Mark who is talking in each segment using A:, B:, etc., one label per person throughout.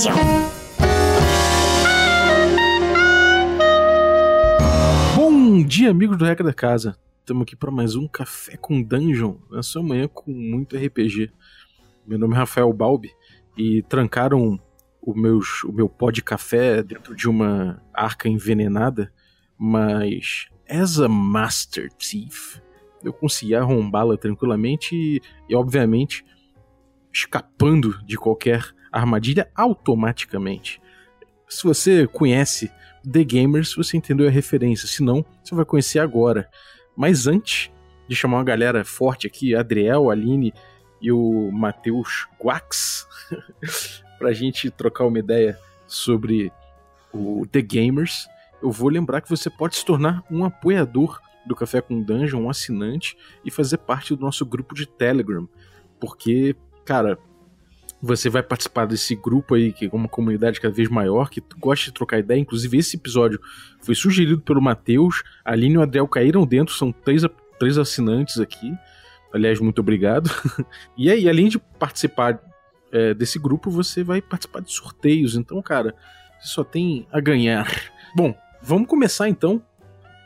A: Dungeon.
B: Bom dia, amigos do Regra da Casa. Estamos aqui para mais um Café com Dungeon, na sua manhã com muito RPG. Meu nome é Rafael Balbi e trancaram o, meus, o meu pó de café dentro de uma arca envenenada, mas as a Master Thief, eu consegui arrombá-la tranquilamente e, e, obviamente, escapando de qualquer armadilha automaticamente. Se você conhece The Gamers, você entendeu a referência, se não, você vai conhecer agora. Mas antes de chamar uma galera forte aqui, Adriel, Aline e o Matheus Guax, pra gente trocar uma ideia sobre o The Gamers, eu vou lembrar que você pode se tornar um apoiador do Café com Dungeon, um assinante, e fazer parte do nosso grupo de Telegram. Porque, cara, você vai participar desse grupo aí, que é uma comunidade cada vez maior, que gosta de trocar ideia. Inclusive, esse episódio foi sugerido pelo Matheus, a Aline e o Adriel caíram dentro, são três, três assinantes aqui. Aliás, muito obrigado. e aí, além de participar é, desse grupo, você vai participar de sorteios. Então, cara, você só tem a ganhar. Bom, vamos começar então.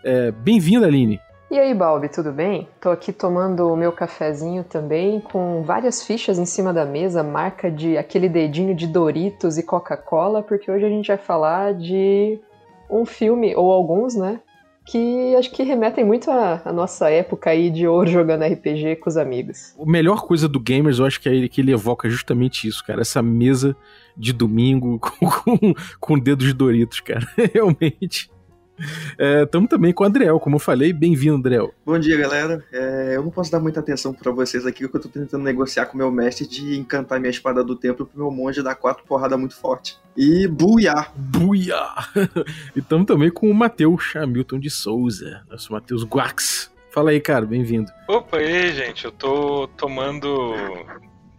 B: É, Bem-vinda, Aline.
C: E aí, Balbi, tudo bem? Tô aqui tomando o meu cafezinho também, com várias fichas em cima da mesa, marca de aquele dedinho de Doritos e Coca-Cola, porque hoje a gente vai falar de um filme, ou alguns, né? que acho que remetem muito à, nossa época aí de ouro jogando RPG com os amigos.
B: A melhor coisa do Gamers, eu acho que é ele, que ele evoca justamente isso, cara. Essa mesa de domingo com, com, com dedos de Doritos, cara. Realmente. Estamos é, também com o Andriel, como eu falei. Bem-vindo, Andriel.
D: Bom dia, galera. É, eu não posso dar muita atenção para vocês aqui, porque eu tô tentando negociar com o meu mestre de encantar minha espada do templo pro meu monge dar quatro porradas muito forte. E buiá!
B: Buiá! e estamos também com o Matheus Hamilton de Souza, nosso Matheus Guax. Fala aí, cara, bem-vindo.
E: Opa, e aí, gente, eu tô tomando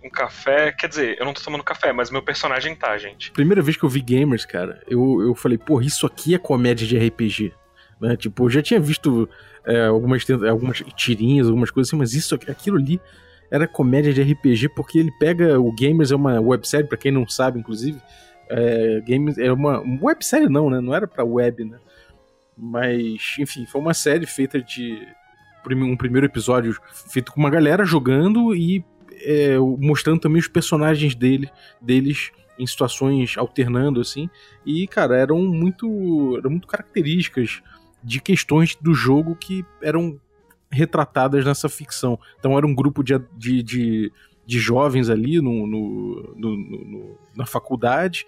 E: um café. Quer dizer, eu não tô tomando café, mas meu personagem tá, gente.
B: Primeira vez que eu vi gamers, cara, eu, eu falei, pô, isso aqui é comédia de RPG. Né? Tipo, eu já tinha visto é, algumas, algumas tirinhas, algumas coisas assim, mas isso aquilo ali era comédia de RPG porque ele pega. O Gamers é uma websérie, para quem não sabe, inclusive. É, Gamers é uma websérie, não, né? Não era pra web, né? Mas, enfim, foi uma série feita de. Um primeiro episódio feito com uma galera jogando e é, mostrando também os personagens dele, deles em situações alternando assim. E, cara, eram muito, eram muito características de questões do jogo que eram retratadas nessa ficção. Então era um grupo de, de, de, de jovens ali no, no, no, no, na faculdade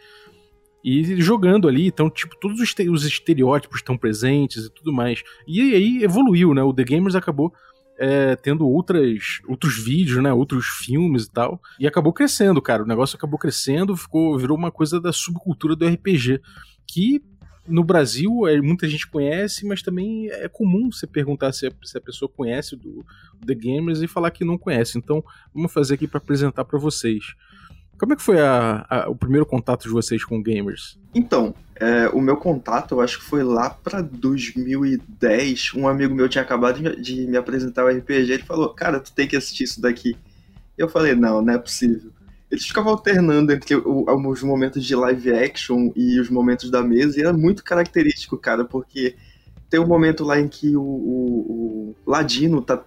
B: e jogando ali, então, tipo, todos os estereótipos estão presentes e tudo mais. E aí evoluiu, né? O The Gamers acabou é, tendo outras, outros vídeos, né? Outros filmes e tal. E acabou crescendo, cara. O negócio acabou crescendo, ficou, virou uma coisa da subcultura do RPG. Que no Brasil é, muita gente conhece, mas também é comum você perguntar se a, se a pessoa conhece do, The Gamers e falar que não conhece. Então, vamos fazer aqui para apresentar para vocês. Como é que foi a, a, o primeiro contato de vocês com gamers?
D: Então, é, o meu contato, eu acho que foi lá para 2010. Um amigo meu tinha acabado de, de, me apresentar o RPG. Ele falou: Cara, tu tem que assistir isso daqui. Eu falei: Não, não é possível. Eles ficavam alternando entre os momentos de live action e os momentos da mesa, e era muito característico, cara, porque tem um momento lá em que o, o, o Ladino tá,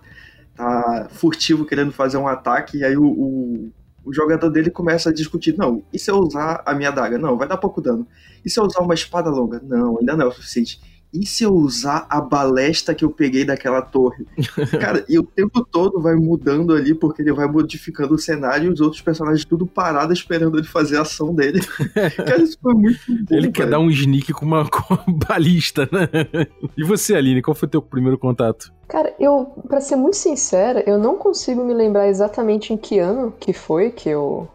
D: tá furtivo querendo fazer um ataque, e aí o, o o jogador dele começa a discutir: não, e se eu usar a minha daga? Não, vai dar pouco dano. E se eu usar uma espada longa? Não, ainda não é o suficiente e se eu usar a balesta que eu peguei daquela torre? Cara, e o tempo todo vai mudando ali, porque ele vai modificando o cenário e os outros personagens tudo parado esperando ele fazer a ação dele. Cara, isso foi muito bom,
B: Ele quer dar um sneak com uma, com uma balista, né? E você, Aline, qual foi o teu primeiro contato?
C: Cara, eu, para ser muito sincera, eu não consigo me lembrar exatamente em que ano que foi que eu,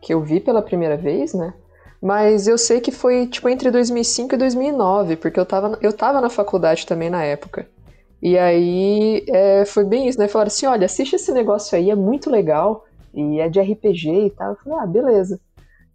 C: que eu vi pela primeira vez, né? Mas eu sei que foi, tipo, entre 2005 e 2009, porque eu tava, eu tava na faculdade também na época. E aí é, foi bem isso, né? Falaram assim: olha, assiste esse negócio aí, é muito legal, e é de RPG e tal. Eu falei: ah, beleza.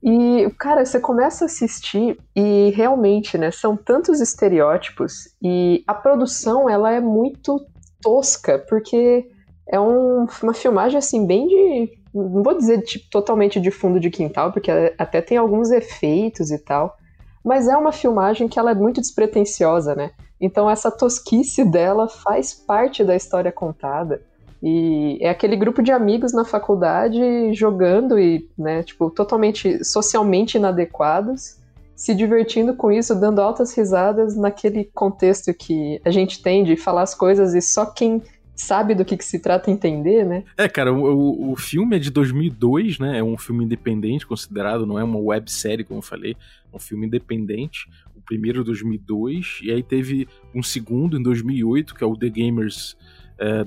C: E, cara, você começa a assistir e realmente, né, são tantos estereótipos e a produção, ela é muito tosca, porque é um, uma filmagem, assim, bem de não vou dizer tipo, totalmente de fundo de quintal, porque até tem alguns efeitos e tal, mas é uma filmagem que ela é muito despretensiosa, né? Então essa tosquice dela faz parte da história contada. E é aquele grupo de amigos na faculdade jogando e, né, tipo, totalmente socialmente inadequados, se divertindo com isso, dando altas risadas naquele contexto que a gente tem de falar as coisas e só quem sabe do que, que se trata entender, né?
B: É, cara, o, o filme é de 2002, né? É um filme independente considerado, não é uma websérie, como eu falei, é um filme independente. O primeiro 2002, e aí teve um segundo em 2008, que é o The Gamers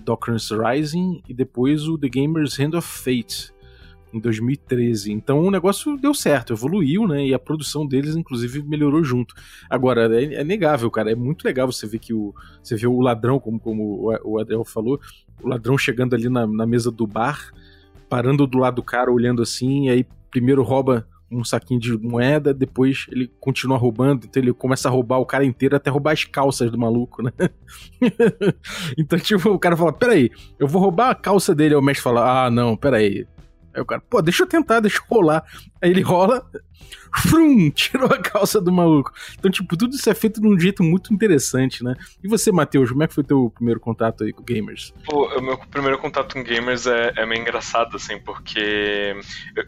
B: Doctrines Rising, e depois o The Gamers Hand of Fate, em 2013. Então o negócio deu certo, evoluiu, né? E a produção deles, inclusive, melhorou junto. Agora, é, é negável, cara. É muito legal você ver que o. Você vê o ladrão, como, como o Adel falou, o ladrão chegando ali na, na mesa do bar, parando do lado do cara, olhando assim, e aí primeiro rouba um saquinho de moeda, depois ele continua roubando, então ele começa a roubar o cara inteiro até roubar as calças do maluco, né? então, tipo, o cara fala: Peraí, eu vou roubar a calça dele. Aí o mestre fala: Ah, não, peraí, Aí o cara, pô, deixa eu tentar, deixa eu rolar. Aí ele rola, frum, tirou a calça do maluco. Então, tipo, tudo isso é feito de um jeito muito interessante, né? E você, Matheus, como é que foi teu primeiro contato aí com gamers?
E: Pô, o meu primeiro contato com gamers é, é meio engraçado, assim, porque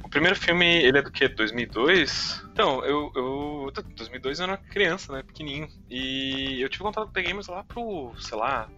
E: o primeiro filme, ele é do que? 2002? Então, eu, eu. 2002 eu era criança, né? Pequenininho. E eu tive contato com gamers lá pro, sei lá,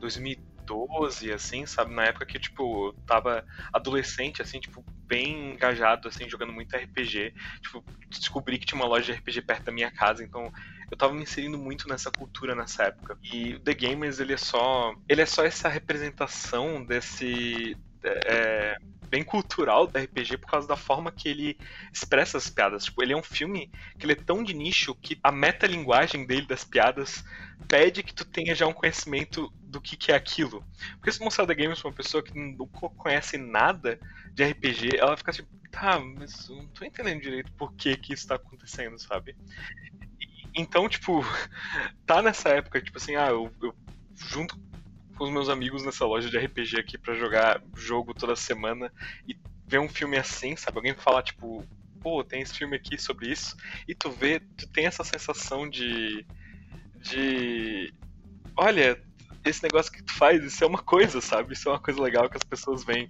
E: 2003. 12, assim, sabe? Na época que, tipo, tava adolescente, assim, tipo, bem engajado, assim, jogando muito RPG. Tipo, descobri que tinha uma loja de RPG perto da minha casa, então eu tava me inserindo muito nessa cultura nessa época. E o The Gamers, ele é só. Ele é só essa representação desse. É, bem cultural do RPG por causa da forma que ele expressa as piadas. Tipo, ele é um filme que ele é tão de nicho que a metalinguagem dele das piadas pede que tu tenha já um conhecimento do que, que é aquilo. Porque se mostrar The Games pra uma pessoa que não conhece nada de RPG, ela fica tipo, tá, mas eu não tô entendendo direito por que que isso tá acontecendo, sabe? então, tipo, tá nessa época, tipo assim, ah, eu, eu junto com os meus amigos nessa loja de RPG aqui para jogar jogo toda semana e ver um filme assim, sabe? Alguém falar, tipo, pô, tem esse filme aqui sobre isso, e tu vê, tu tem essa sensação de. de. Olha, esse negócio que tu faz, isso é uma coisa, sabe? Isso é uma coisa legal que as pessoas veem.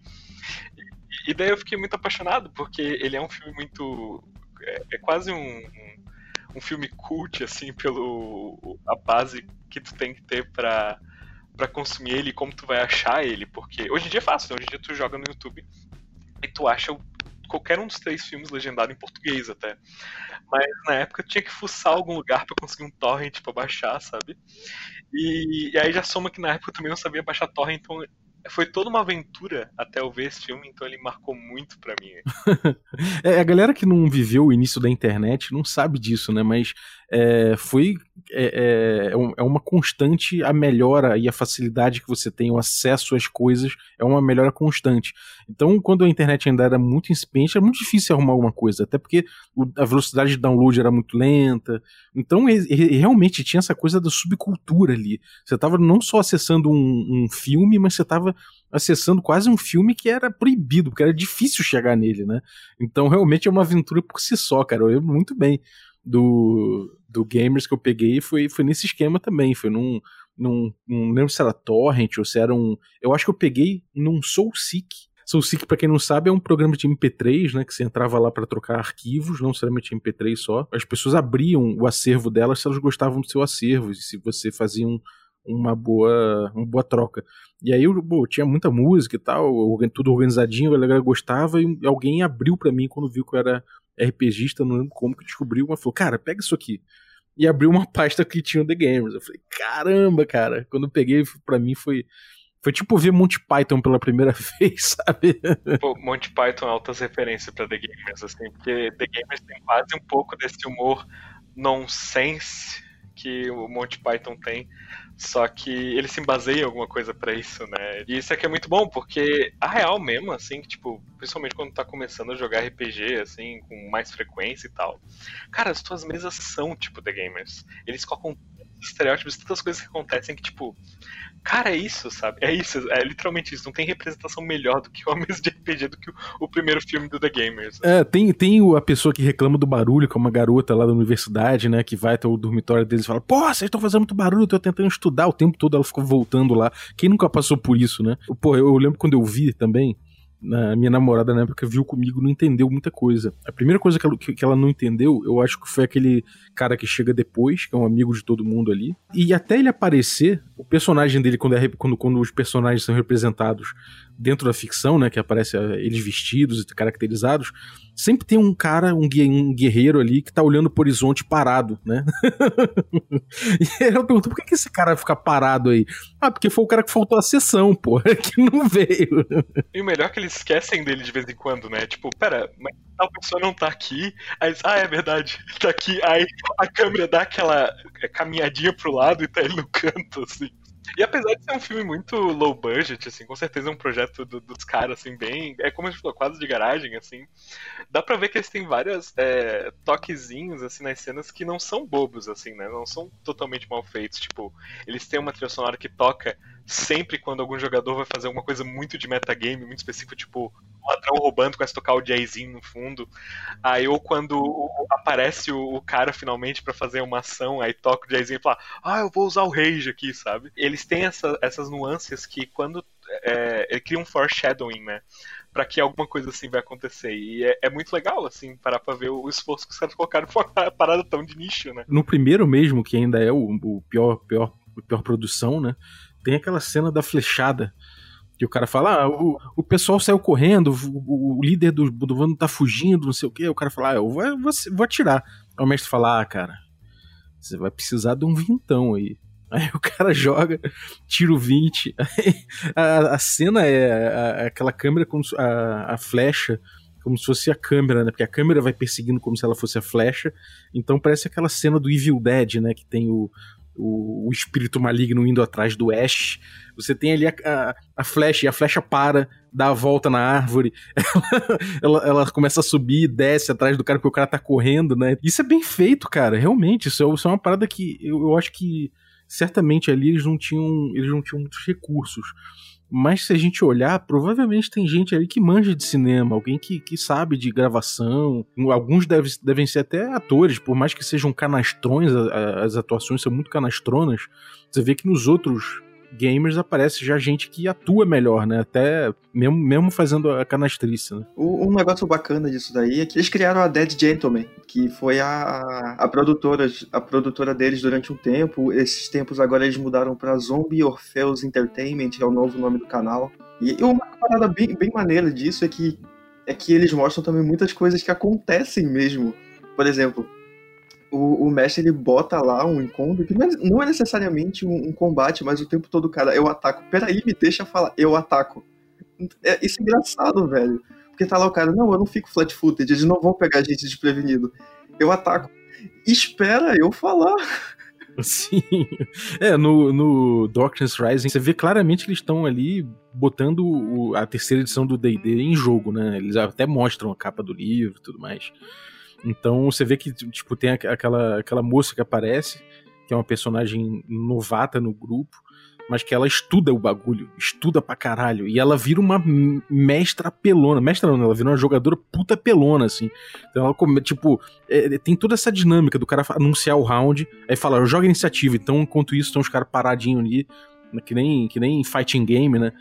E: E, daí eu fiquei muito apaixonado, porque ele é um filme muito. É, é quase um, um, um filme cult, assim, pelo a base que tu tem que ter pra para consumir ele e como tu vai achar ele, porque hoje em dia é fácil, né? hoje em dia tu joga no YouTube e tu acha qualquer um dos três filmes legendado em português até. Mas na época eu tinha que fuçar algum lugar para conseguir um torrent para baixar, sabe? E, e, aí já soma que na época eu também não sabia baixar torrent, então foi toda uma aventura até eu ver esse filme, então ele marcou muito para mim.
B: é, a galera que não viveu o início da internet não sabe disso, né? Mas é, foi é, é, é, uma constante a melhora e a facilidade que você tem, o acesso às coisas é uma melhora constante. Então, quando a internet ainda era muito incipiente, era muito difícil arrumar alguma coisa, até porque a velocidade de download era muito lenta. Então, realmente tinha essa coisa da subcultura ali. Você estava não só acessando um, um filme, mas você estava acessando quase um filme que era proibido, porque era difícil chegar nele, né? Então, realmente é uma aventura por si só, cara. Eu lembro muito bem do, do Gamers que eu peguei foi, foi nesse esquema também. Foi num, num. Não lembro se era Torrent ou se era um. Eu acho que eu peguei num SoulSeek. SoulSeek, para quem não sabe, é um programa de MP3, né? Que você entrava lá para trocar arquivos, não necessariamente MP3 só. As pessoas abriam o acervo delas se elas gostavam do seu acervo, se você fazia um, uma boa, uma boa troca. E aí eu pô, tinha muita música e tal, tudo organizadinho, a galera gostava e alguém abriu para mim quando viu que eu era RPGista, não lembro como que descobriu, mas falou, cara, pega isso aqui. E abriu uma pasta que tinha The Gamers. Eu falei, caramba, cara. Quando eu peguei, pra mim foi. Foi tipo ver Monty Python pela primeira vez, sabe?
E: Pô, Monty Python altas referências pra The Gamers, assim, porque The Gamers tem quase um pouco desse humor nonsense que o Monty Python tem, só que ele se baseia em alguma coisa para isso, né? E isso aqui é muito bom, porque a real mesmo, assim, que, tipo, principalmente quando tá começando a jogar RPG, assim, com mais frequência e tal. Cara, as tuas mesas são, tipo, The Gamers. Eles colocam estereótipos, tantas coisas que acontecem que, tipo, cara, é isso, sabe? É isso, é literalmente isso. Não tem representação melhor do que homens de RPG do que o, o primeiro filme do The Gamers.
B: É, tem, tem a pessoa que reclama do barulho, que é uma garota lá da universidade, né, que vai até o dormitório deles e fala, pô, vocês estão fazendo muito barulho, eu tô tentando estudar o tempo todo, ela ficou voltando lá. Quem nunca passou por isso, né? Pô, eu lembro quando eu vi também, na minha namorada na época viu comigo não entendeu muita coisa. A primeira coisa que ela, que ela não entendeu, eu acho que foi aquele cara que chega depois, que é um amigo de todo mundo ali. E até ele aparecer, o personagem dele, quando, é, quando, quando os personagens são representados dentro da ficção, né, que aparece eh, eles vestidos e caracterizados, sempre tem um cara, um, guerreiro ali que tá olhando pro horizonte parado, né? e ela perguntou, por que, esse cara fica parado aí? Ah, porque foi o cara que faltou a sessão, pô, que não veio.
E: E o melhor é que eles esquecem dele de vez em quando, né? Tipo, pera, mas tal pessoa não tá aqui. Aí, ah, é verdade, tá aqui. Aí a câmera dá aquela caminhadinha pro lado e tá ele no canto, assim. E apesar de ser um filme muito low budget, assim, com certeza é um projeto do, dos caras, assim, bem. É como a gente falou, quase de garagem, assim. Dá pra ver que eles têm vários é, toquezinhos, assim, nas cenas que não são bobos, assim, né? Não são totalmente mal feitos. Tipo, eles têm uma trilha sonora que toca sempre quando algum jogador vai fazer alguma coisa muito de metagame, muito específico, tipo, ladrão roubando, começa a tocar o jazzinho no fundo. Aí, ou quando aparece o, o cara finalmente para fazer uma ação, aí toca o jazzinho e fala, ah, eu vou usar o rage aqui, sabe? Eles têm essa, essas nuances que quando. É, ele cria um foreshadowing, né? para que alguma coisa assim vai acontecer. E é, é, muito legal, assim, parar pra ver o esforço que os caras colocaram pra uma parada tão de nicho, né?
B: No primeiro mesmo, que ainda é o, o pior, pior, pior produção, né? Tem aquela cena da flechada. Que o cara fala, ah, o, o pessoal saiu correndo, o, o líder do, do bando tá fugindo, não sei o quê. O cara fala, ah, eu vou, vou, vou atirar. Aí o mestre fala, ah, cara, você vai precisar de um vintão aí. Aí o cara joga, tira o 20. a, a cena é a, aquela câmera com a, a flecha como se fosse a câmera, né? Porque a câmera vai perseguindo como se ela fosse a flecha. Então parece aquela cena do Evil Dead, né? Que tem o, o, o, espírito maligno indo atrás do Ash. Você tem ali a, a, a, flecha, e a flecha para, dá a volta na árvore, ela, ela, ela, começa a subir, desce atrás do cara porque o cara tá correndo, né? Isso é bem feito, cara, realmente. Isso é, isso é uma parada que eu, eu acho que certamente ali eles não tinham, eles não tinham muitos recursos. Mas se a gente olhar, provavelmente tem gente ali que manja de cinema, alguém que, que sabe de gravação. Alguns deve, devem ser até atores, por mais que sejam canastrões, as atuações são muito canastronas. Você vê que nos outros gamers aparece já gente que atua melhor, né? Até mesmo, mesmo fazendo a canastrice, né?
D: Um negócio bacana disso daí é que eles criaram a Dead Gentleman, que foi a, a produtora a produtora deles durante um tempo. Esses tempos agora eles mudaram para Zombie Orpheus Entertainment, que é o novo nome do canal. E uma parada bem, bem maneira disso é que é que eles mostram também muitas coisas que acontecem mesmo. Por exemplo, o, o mestre ele bota lá um encontro que não é, não é necessariamente um, um, combate, mas o tempo todo, cara, eu ataco. Peraí, me deixa falar, eu ataco. É, isso é engraçado, velho. Porque tá lá o cara, não, eu não fico flat-footed, eles não vão pegar a gente desprevenido. Eu ataco. Espera eu falar.
B: Sim. É, no, no Darkness Rising, você vê claramente que eles estão ali botando o, a terceira edição do D&D em jogo, né? Eles até mostram a capa do livro e tudo mais. Então você vê que tipo tem aquela, aquela moça que aparece, que é uma personagem novata no grupo, mas que ela estuda o bagulho, estuda pra caralho, e ela vira uma mestra pelona, mestra não, ela vira uma jogadora puta pelona, assim. Então ela, tipo, é, tem toda essa dinâmica do cara anunciar o round, aí fala, joga iniciativa, então enquanto isso estão os caras paradinhos ali, que nem, que nem fighting game, né,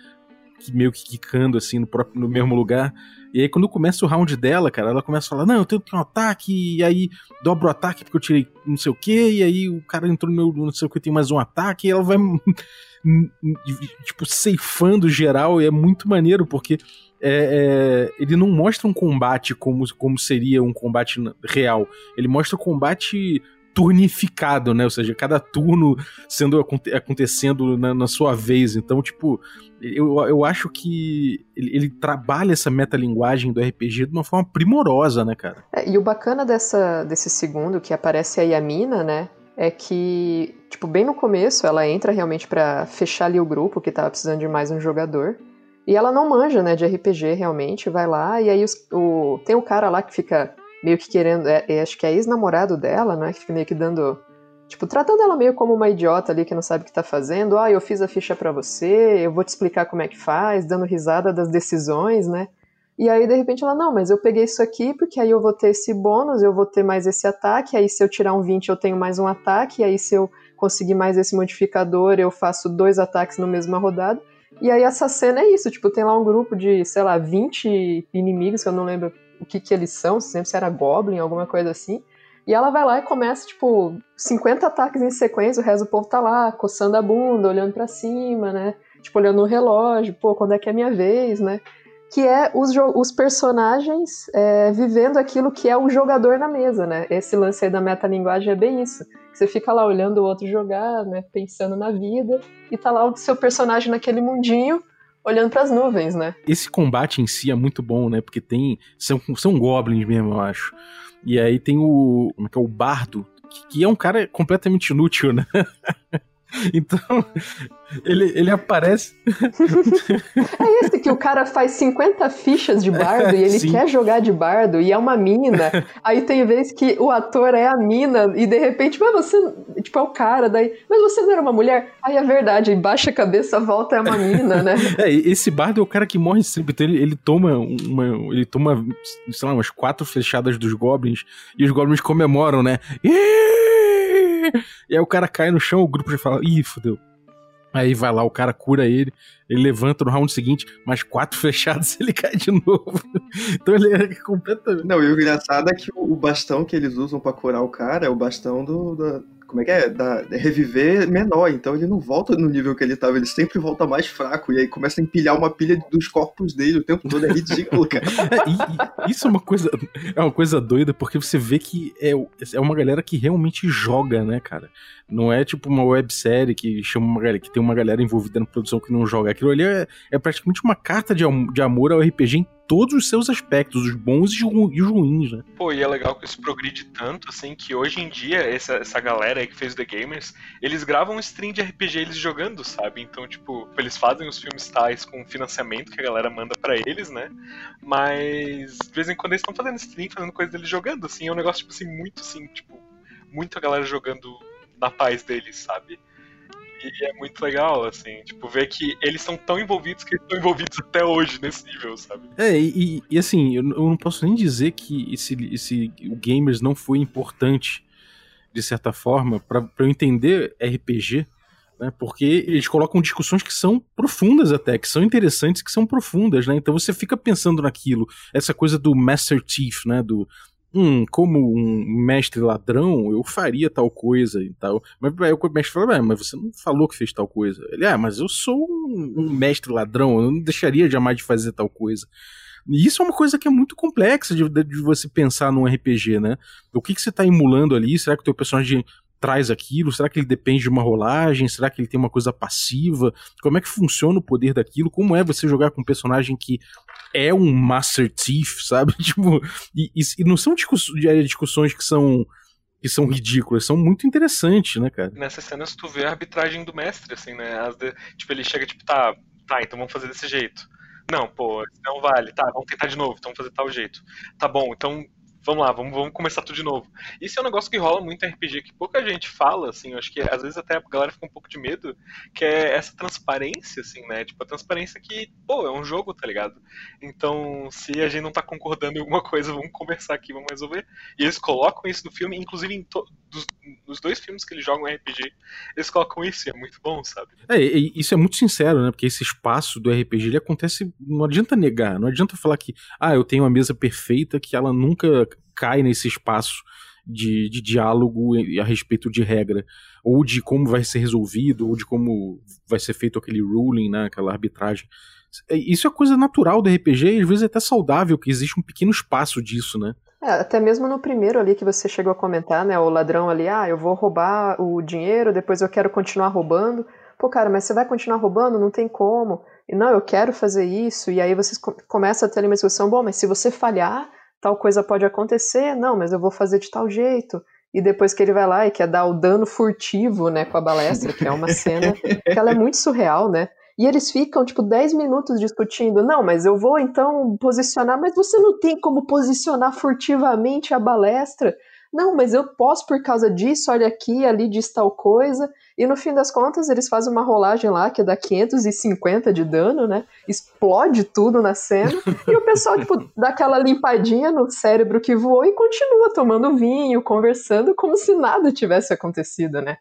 B: meio que quicando assim no, próprio, no mesmo lugar, e aí, quando começa o round dela, cara, ela começa a falar: Não, eu tenho que um ataque, e aí dobro o ataque porque eu tirei não sei o que, e aí o cara entrou no meu não sei o que, tem mais um ataque, e ela vai, tipo, ceifando geral, e é muito maneiro, porque é, é, ele não mostra um combate como, como seria um combate real. Ele mostra o combate turnificado, né? Ou seja, cada turno sendo acontecendo na, na sua vez. Então, tipo, eu, eu acho que ele, ele, trabalha essa metalinguagem do RPG de uma forma primorosa, né, cara?
C: É, e o bacana dessa, desse segundo, que aparece a Yamina, né? É que, tipo, bem no começo ela entra realmente para fechar ali o grupo que tava precisando de mais um jogador. E ela não manja, né, de RPG realmente, vai lá, e aí os, o, tem um cara lá que fica meio que querendo, é, é, acho que é ex-namorado dela, né? Que fica meio que dando Tipo, tratando ela meio como uma idiota ali que não sabe o que tá fazendo. Ah, eu fiz a ficha para você, eu vou te explicar como é que faz, dando risada das decisões, né? E aí, de repente, ela, não, mas eu peguei isso aqui porque aí eu vou ter esse bônus, eu vou ter mais esse ataque, aí se eu tirar um 20 eu tenho mais um ataque, aí se eu conseguir mais esse modificador eu faço dois ataques na mesma rodada. E aí essa cena é isso, tipo, tem lá um grupo de, sei lá, 20 inimigos, que eu não lembro o que que eles são, se era Goblin, alguma coisa assim. E ela vai lá e começa, tipo, 50 ataques em sequência, o resto do povo tá lá, coçando a bunda, olhando para cima, né? Tipo, olhando no relógio, pô, quando é que é minha vez, né? Que é os, os personagens é, vivendo aquilo que é o jogador na mesa, né? Esse lance aí da metalinguagem é bem isso. Você fica lá olhando o outro jogar, né? Pensando na vida, e tá lá o seu personagem naquele mundinho, olhando para as nuvens, né?
B: Esse combate em si é muito bom, né? Porque tem. São, são goblins mesmo, eu acho. E aí tem o. Como é que é? O Bardo, que, que é um cara completamente inútil, né? Então, ele, ele aparece.
C: É esse que o cara faz 50 fichas de bardo e ele Sim. quer jogar de bardo e é uma mina. Aí tem vez que o ator é a mina e de repente, mas você. Tipo, é o cara, daí. Mas você não era uma mulher? Aí é verdade, baixa a cabeça, volta, é uma mina, né?
B: É, esse bardo é o cara que morre sempre. Então ele, ele toma uma. Ele toma, sei lá, umas quatro flechadas dos goblins e os goblins comemoram, né? E aí o cara cai no chão, o grupo já fala, ih, fodeu. Aí vai lá, o cara cura ele, ele levanta no round seguinte, mais quatro fechados ele cai de novo. então ele é completamente.
D: Não, e o engraçado é que o bastão que eles usam para curar o cara é o bastão do, do, como é que é? Da, é reviver menor, então ele não volta no nível que ele tava, ele sempre volta mais fraco, e aí começa a empilhar uma pilha dos corpos dele o tempo todo, é ridículo, cara.
B: É, e, isso é uma coisa, é uma coisa doida, porque você vê que é, é uma galera que realmente joga, né, cara? Não é tipo uma websérie que chama uma galera, que tem uma galera envolvida na produção que não joga. Aquilo ali é, é praticamente uma carta de, de amor ao RPG em todos os seus aspectos, os bons e os ruins, né?
E: Pô, e é legal que isso progride tanto, assim, que hoje em dia, essa, essa galera aí que fez The Gamers, eles gravam um stream de RPG eles jogando, sabe? Então, tipo, eles fazem os filmes tais com financiamento que a galera manda para eles, né? Mas, de vez em quando eles estão fazendo stream, fazendo coisa deles jogando, assim, é um negócio, tipo assim, muito, assim, tipo, muita galera jogando na paz deles, sabe? E é muito legal, assim, tipo, ver que eles são tão envolvidos que estão envolvidos até hoje nesse nível, sabe?
B: É, e, e assim, eu, eu, não posso nem dizer que esse, esse o Gamers não foi importante, de certa forma, para eu entender RPG, né? Porque eles colocam discussões que são profundas até, que são interessantes, que são profundas, né? Então você fica pensando naquilo, essa coisa do Master Chief, né? Do hum, como um mestre ladrão, eu faria tal coisa e tal. Mas aí o mestre fala, mas você não falou que fez tal coisa. Ele, ah, mas eu sou um, um mestre ladrão, eu não deixaria jamais de fazer tal coisa. E isso é uma coisa que é muito complexa de, de você pensar num RPG, né? O que, que você está emulando ali? Será que o teu personagem traz aquilo? Será que ele depende de uma rolagem? Será que ele tem uma coisa passiva? Como é que funciona o poder daquilo? Como é você jogar com um personagem que é um Master Thief, sabe? Tipo, e, e, e não são discussões que são que são ridículas, são muito interessantes, né, cara?
E: Nessas cenas tu vê a arbitragem do mestre, assim, né? De, tipo, ele chega, tipo, tá, tá, então vamos fazer desse jeito. Não, pô, não vale, tá, vamos tentar de novo, então vamos fazer tal jeito. Tá bom, então vamos lá, vamos, vamos começar tudo de novo. Isso é um negócio que rola muito em RPG, que pouca gente fala, assim, eu acho que às vezes até a galera fica um pouco de medo, que é essa transparência, assim, né? Tipo, a transparência que, pô, é um jogo, tá ligado? Então, se a gente não tá concordando em alguma coisa, vamos conversar aqui, vamos resolver. E eles colocam isso no filme, inclusive dos, nos dois filmes que eles jogam RPG, eles colocam isso, e é muito bom, sabe?
B: É, isso é muito sincero, né? Porque esse espaço do RPG, ele acontece, não adianta negar, não adianta falar que, ah, eu tenho uma mesa perfeita que ela nunca cai nesse espaço de, de diálogo a respeito de regra, ou de como vai ser resolvido, ou de como vai ser feito aquele ruling, né, aquela arbitragem. É, isso é coisa natural do RPG e às vezes é até saudável que existe um pequeno espaço disso, né?
C: É, até mesmo no primeiro ali que você chegou a comentar, né, o ladrão ali, ah, eu vou roubar o dinheiro, depois eu quero continuar roubando. Pô, cara, mas você vai continuar roubando? Não tem como. Não, eu quero fazer isso. E aí vocês começam a ter uma discussão, bom, mas se você falhar, tal coisa pode acontecer, não, mas eu vou fazer de tal jeito. E depois que ele vai lá e quer dar o dano furtivo, né, com a balestra, que é uma cena que ela é muito surreal, né? E eles ficam, tipo, 10 minutos discutindo. Não, mas eu vou então posicionar, mas você não tem como posicionar furtivamente a balestra. Não, mas eu posso por causa disso, olha aqui, ali diz tal coisa. E no fim das contas, eles fazem uma rolagem lá que dá 550 de dano, né? Explode tudo na cena. e o pessoal, tipo, dá aquela limpadinha no cérebro que voou e continua tomando vinho, conversando, como se nada tivesse acontecido, né?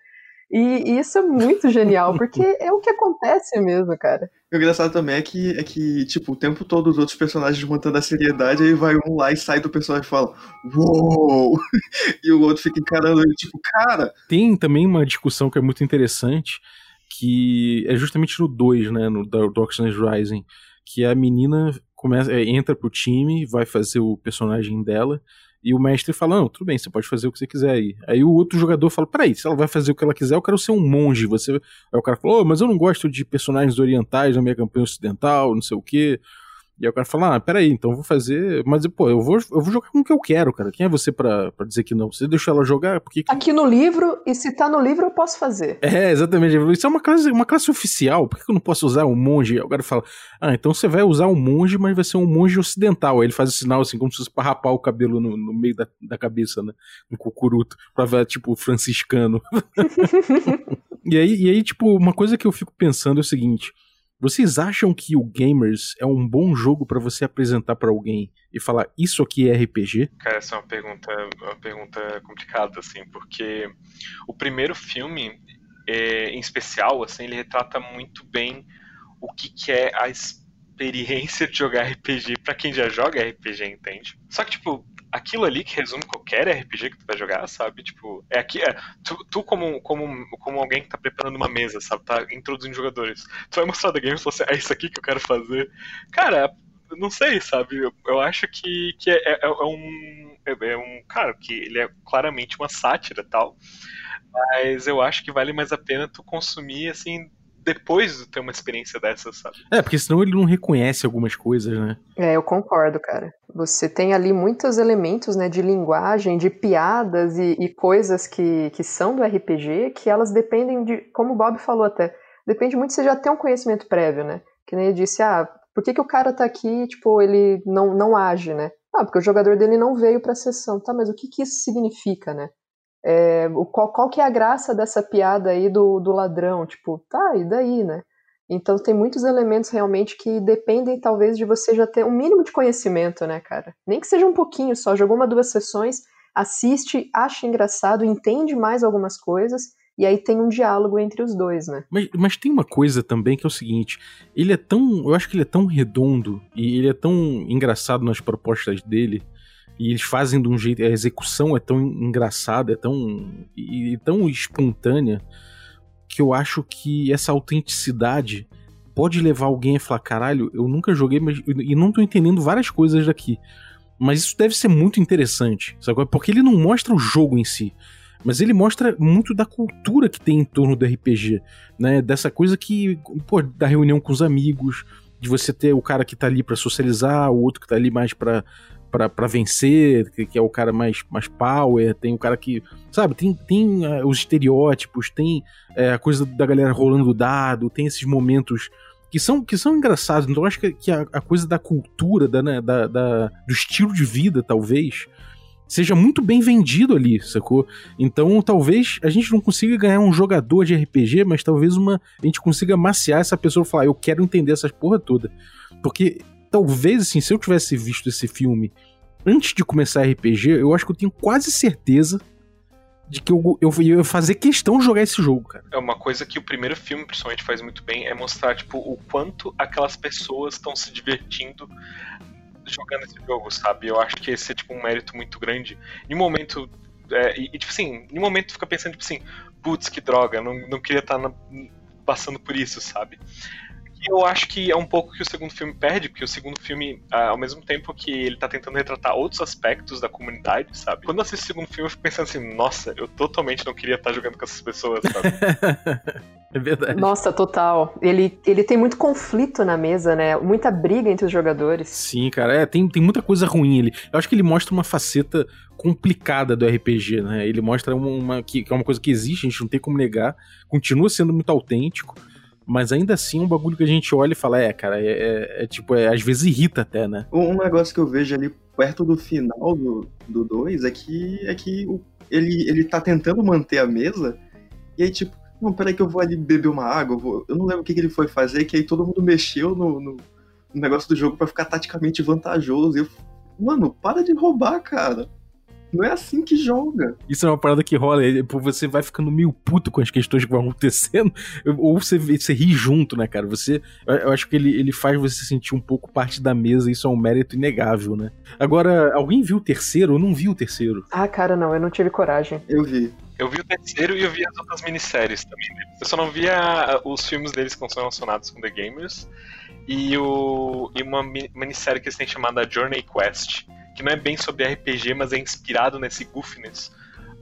C: E, isso é muito genial, porque é o que acontece mesmo, cara.
D: O engraçado também é que, é que, tipo, o tempo todo os outros personagens mantendo a seriedade, aí vai um lá e sai do personagem e fala, uou! E o outro fica encarando ele, tipo, cara.
B: Tem também uma discussão que é muito interessante, que é justamente no 2, né, no Dark Souls Rising, que a menina começa, é, entra pro time, vai fazer o personagem dela, e o mestre fala: Não, tudo bem, você pode fazer o que você quiser aí. Aí o outro jogador fala: Peraí, se ela vai fazer o que ela quiser, eu quero ser um monge. Você... Aí o cara falou: oh, Mas eu não gosto de personagens orientais na minha campanha ocidental, não sei o quê. E aí o cara fala, ah, peraí, então eu vou fazer. Mas, pô, eu vou, eu vou jogar com o que eu quero, cara. Quem é você pra, pra dizer que não? Você deixou ela jogar? Porque...
C: Aqui no livro, e se tá no livro, eu posso fazer.
B: É, exatamente. Isso é uma classe, uma classe oficial. Por que eu não posso usar um monge? Aí o cara fala, ah, então você vai usar um monge, mas vai ser um monge ocidental. Aí ele faz o sinal assim, como se fosse pra rapar o cabelo no, no meio da, da cabeça, né? Um cucuruto. Pra ver, tipo, franciscano. e, aí, e aí, tipo, uma coisa que eu fico pensando é o seguinte. Vocês acham que o Gamers é um bom jogo para você apresentar para alguém e falar isso aqui é RPG?
E: Cara, essa é uma pergunta, uma pergunta complicada, assim, porque o primeiro filme, é, em especial, assim, ele retrata muito bem o que, que é a experiência de jogar RPG para quem já joga RPG, entende? Só que, tipo, aquilo ali que resume qualquer RPG que tu vai jogar, sabe? Tipo, é aqui, é, tu, tu como, como, como alguém que tá preparando uma mesa, sabe? Tá introduzindo jogadores. Tu vai mostrar da game e falar assim, é isso aqui que eu quero fazer. Cara, não sei, sabe? Eu, eu acho que, que é, é, é um. É, é, um. Cara, que ele é claramente uma sátira tal. Mas eu acho que vale mais a pena tu consumir, assim, depois de ter uma experiência dessa, sabe?
B: É, porque senão ele não reconhece algumas coisas, né?
C: É, eu concordo, cara. Você tem ali muitos elementos, né, de linguagem, de piadas e, e coisas que, que são do RPG, que elas dependem de, como o Bob falou até, depende muito de você já ter um conhecimento prévio, né? Que nem ele disse, ah, por que, que o cara tá aqui, tipo, ele não, não age, né? Ah, porque o jogador dele não veio pra sessão. Tá, mas o que, que isso significa, né? É, qual, qual que é a graça dessa piada aí do, do ladrão? Tipo, tá, e daí, né? Então tem muitos elementos realmente que dependem talvez de você já ter um mínimo de conhecimento, né, cara? Nem que seja um pouquinho só, jogou uma, duas sessões, assiste, acha engraçado, entende mais algumas coisas, e aí tem um diálogo entre os dois, né?
B: Mas, mas tem uma coisa também que é o seguinte: ele é tão. Eu acho que ele é tão redondo e ele é tão engraçado nas propostas dele e eles fazem de um jeito. A execução é tão engraçada, é tão. e, tão espontânea que eu acho que essa autenticidade pode levar alguém a falar: caralho, eu nunca joguei mas, e não tô entendendo várias coisas daqui. Mas isso deve ser muito interessante, sabe? Porque ele não mostra o jogo em si, mas ele mostra muito da cultura que tem em torno do RPG, né? Dessa coisa que, pô, da reunião com os amigos, de você ter o cara que tá ali para socializar, o outro que tá ali mais para para vencer, que, que, é o cara mais, mais power, tem o cara que. Sabe, tem, tem uh, os estereótipos, tem uh, a coisa da galera rolando dado, tem esses momentos que são, que são engraçados. Então eu acho que, que a, a, coisa da cultura, da, né, da, da, do estilo de vida, talvez, seja muito bem vendido ali, sacou? Então talvez a gente não consiga ganhar um jogador de RPG, mas talvez uma a gente consiga maciar essa pessoa e falar, eu quero entender essas porra toda. Porque talvez, assim, se eu tivesse visto esse filme antes de começar RPG, eu acho que eu tenho quase certeza de que eu, eu, ia fazer questão de jogar esse jogo, cara.
E: É uma coisa que o primeiro filme, principalmente, faz muito bem, é mostrar, tipo, o quanto aquelas pessoas estão se divertindo jogando esse jogo, sabe? Eu acho que esse é, tipo, um mérito muito grande. Em um momento... É, e, tipo assim, em um momento tu fica pensando, tipo assim, putz, que droga, não, não queria estar tá passando por isso, sabe? Eu acho que é um pouco que o segundo filme perde, porque o segundo filme, ah, ao mesmo tempo que ele tá tentando retratar outros aspectos da comunidade, sabe? Quando eu assisto o segundo filme, eu fico pensando assim, nossa, eu totalmente não queria estar jogando com essas pessoas, sabe?
B: é verdade.
C: Nossa, total. Ele, ele tem muito conflito na mesa, né? Muita briga entre os jogadores.
B: Sim, cara, é, tem, tem muita coisa ruim ali. Eu acho que ele mostra uma faceta complicada do RPG, né? Ele mostra uma, uma que, que é uma coisa que existe, a gente não tem como negar, continua sendo muito autêntico mas ainda assim, um bagulho que a gente olha e fala, é, cara, é, é, é tipo, é, às vezes irrita até, né?
D: Um negócio que eu vejo ali perto do final do 2 do dois, é que, é que o, ele, ele tá tentando manter a mesa, e aí, tipo, não, peraí que eu vou ali beber uma água, eu, vou... eu não lembro o que, que, ele foi fazer, que aí todo mundo mexeu no, no, negócio do jogo para ficar taticamente vantajoso. E eu, mano, para de roubar, cara. Não é assim que joga.
B: Isso é uma parada que rola. Você vai ficando meio puto com as questões que vão acontecendo, ou você, você ri junto, né, cara? Você, eu acho que ele, ele faz você sentir um pouco parte da mesa, isso é um mérito inegável, né? Agora, alguém viu o terceiro? Eu não vi o terceiro.
C: Ah, cara, não, eu não tive coragem.
D: Eu vi.
E: Eu vi o terceiro e eu vi as outras minisséries também. Eu só não via os filmes deles que são relacionados com The Gamers e, o, e uma minissérie que eles têm chamada Journey Quest que não é bem sobre RPG, mas é inspirado nesse goofiness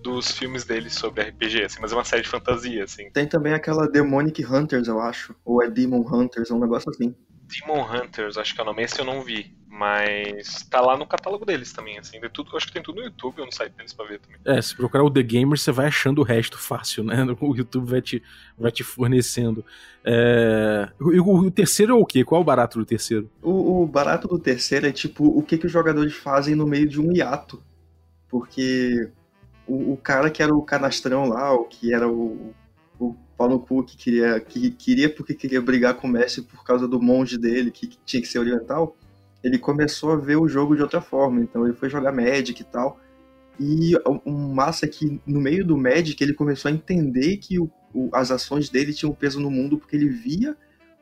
E: dos filmes dele sobre RPG, assim, mas é uma série de fantasia, assim.
D: Tem também aquela Demonic Hunters, eu acho, ou é Demon Hunters, um negócio assim.
E: Demon Hunters, acho que é o nome, esse eu não vi. Mas tá lá no catálogo deles também, assim. De tudo, acho que tem tudo no YouTube, eu não site deles pra ver também.
B: É, se procurar o The Gamer, você vai achando o resto fácil, né? O YouTube vai te, vai te fornecendo. É... O, o, terceiro é o quê? Qual é o barato do terceiro?
D: O, o barato do terceiro é tipo o que, que os jogadores fazem no meio de um hiato. Porque o, o cara que era o canastrão lá, o que era o, o Paulo Cu que queria, que queria porque queria brigar com o Messi por causa do monge dele, que, que tinha que ser oriental ele começou a ver o jogo de outra forma. Então ele foi jogar Magic e tal. E o massa é que no meio do Magic ele começou a entender que o, o, as ações dele tinham peso no mundo porque ele via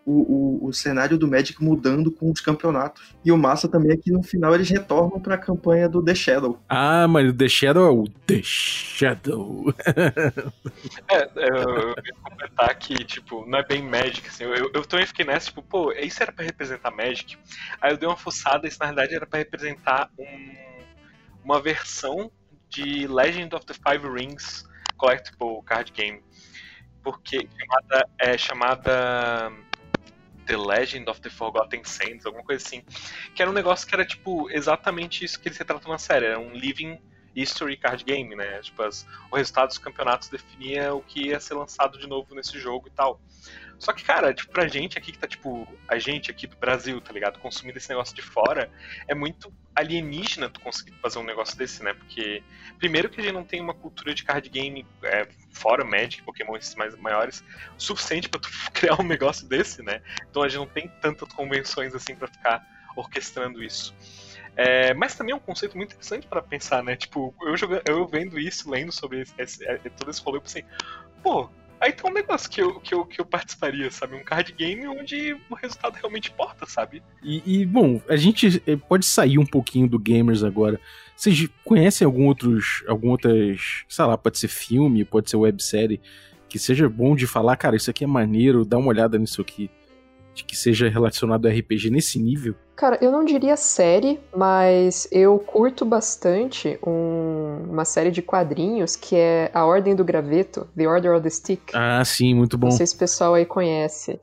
D: o, o, o, cenário do Magic mudando com os campeonatos. E o massa também é que no final eles retornam para a campanha do The Shadow.
B: Ah, mas o The Shadow é o The Shadow.
E: é, eu, ia completar que, tipo, não é bem Magic, assim. Eu, eu também fiquei nessa, tipo, pô, isso era para representar Magic. Aí eu dei uma fuçada, isso na verdade era para representar um, uma versão de Legend of the Five Rings Collectible Card Game. Porque chamada, é chamada The Legend of the Forgotten Sands, alguma coisa assim. Que era um negócio que era, tipo, exatamente isso que ele se trata na série. Era um living history card game, né? Tipo, as, o resultado dos campeonatos definia o que ia ser lançado de novo nesse jogo e tal. Só que, cara, tipo, pra gente aqui que tá, tipo, a gente aqui do Brasil, tá ligado? Consumindo esse negócio de fora, é muito alienígena tu conseguir fazer um negócio desse, né? Porque, primeiro que a gente não tem uma cultura de card game é, fora Magic, Pokémon esses mais maiores, suficiente para tu criar um negócio desse, né? Então a gente não tem tantas convenções assim para ficar orquestrando isso. É, mas também é um conceito muito interessante para pensar, né? Tipo, eu, jogando, eu vendo isso, lendo sobre esse, esse, é, todo esse rolê, eu pensei, pô, Aí tem um negócio que eu, que, eu, que eu participaria, sabe? Um card game onde o resultado realmente importa, sabe?
B: E, e, bom, a gente eh, pode sair um pouquinho do gamers agora. Vocês conhecem algum outros, algum outras, sei lá, pode ser filme, pode ser websérie, que seja bom de falar, cara, isso aqui é maneiro, dá uma olhada nisso aqui de que seja relacionado a RPG nesse nível?
C: Cara, eu não diria série, mas eu curto bastante um, uma série de quadrinhos que é A Ordem do Graveto, The Order of the Stick.
B: Ah, sim, muito bom. Não
C: sei se o pessoal aí conhece.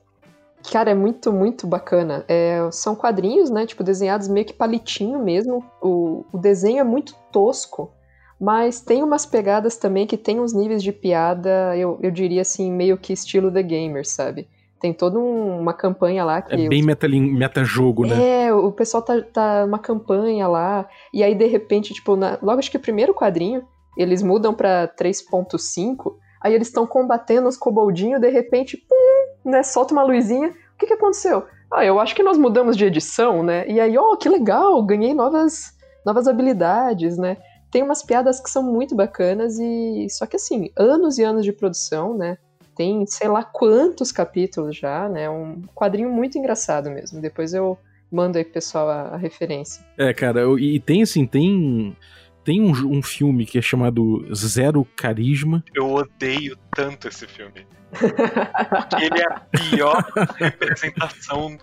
C: Cara, é muito, muito bacana. É, são quadrinhos, né? Tipo, desenhados meio que palitinho mesmo. O, o desenho é muito tosco, mas tem umas pegadas também que tem uns níveis de piada, eu, eu diria assim, meio que estilo The Gamer, sabe? Tem toda um, uma campanha lá que.
B: É bem meta-jogo, né?
C: É, o pessoal tá, tá uma campanha lá, e aí de repente, tipo, na, logo acho que o primeiro quadrinho, eles mudam pra 3.5, aí eles estão combatendo os coboldinhos, de repente, pum, né, solta uma luzinha. O que que aconteceu? Ah, eu acho que nós mudamos de edição, né? E aí, oh, que legal, ganhei novas, novas habilidades, né? Tem umas piadas que são muito bacanas e. Só que assim, anos e anos de produção, né? Tem sei lá quantos capítulos já, né? Um quadrinho muito engraçado mesmo. Depois eu mando aí pro pessoal a, a referência.
B: É, cara, e tem assim, tem. Tem um, um filme que é chamado Zero Carisma.
E: Eu odeio tanto esse filme. Porque ele é a pior representação,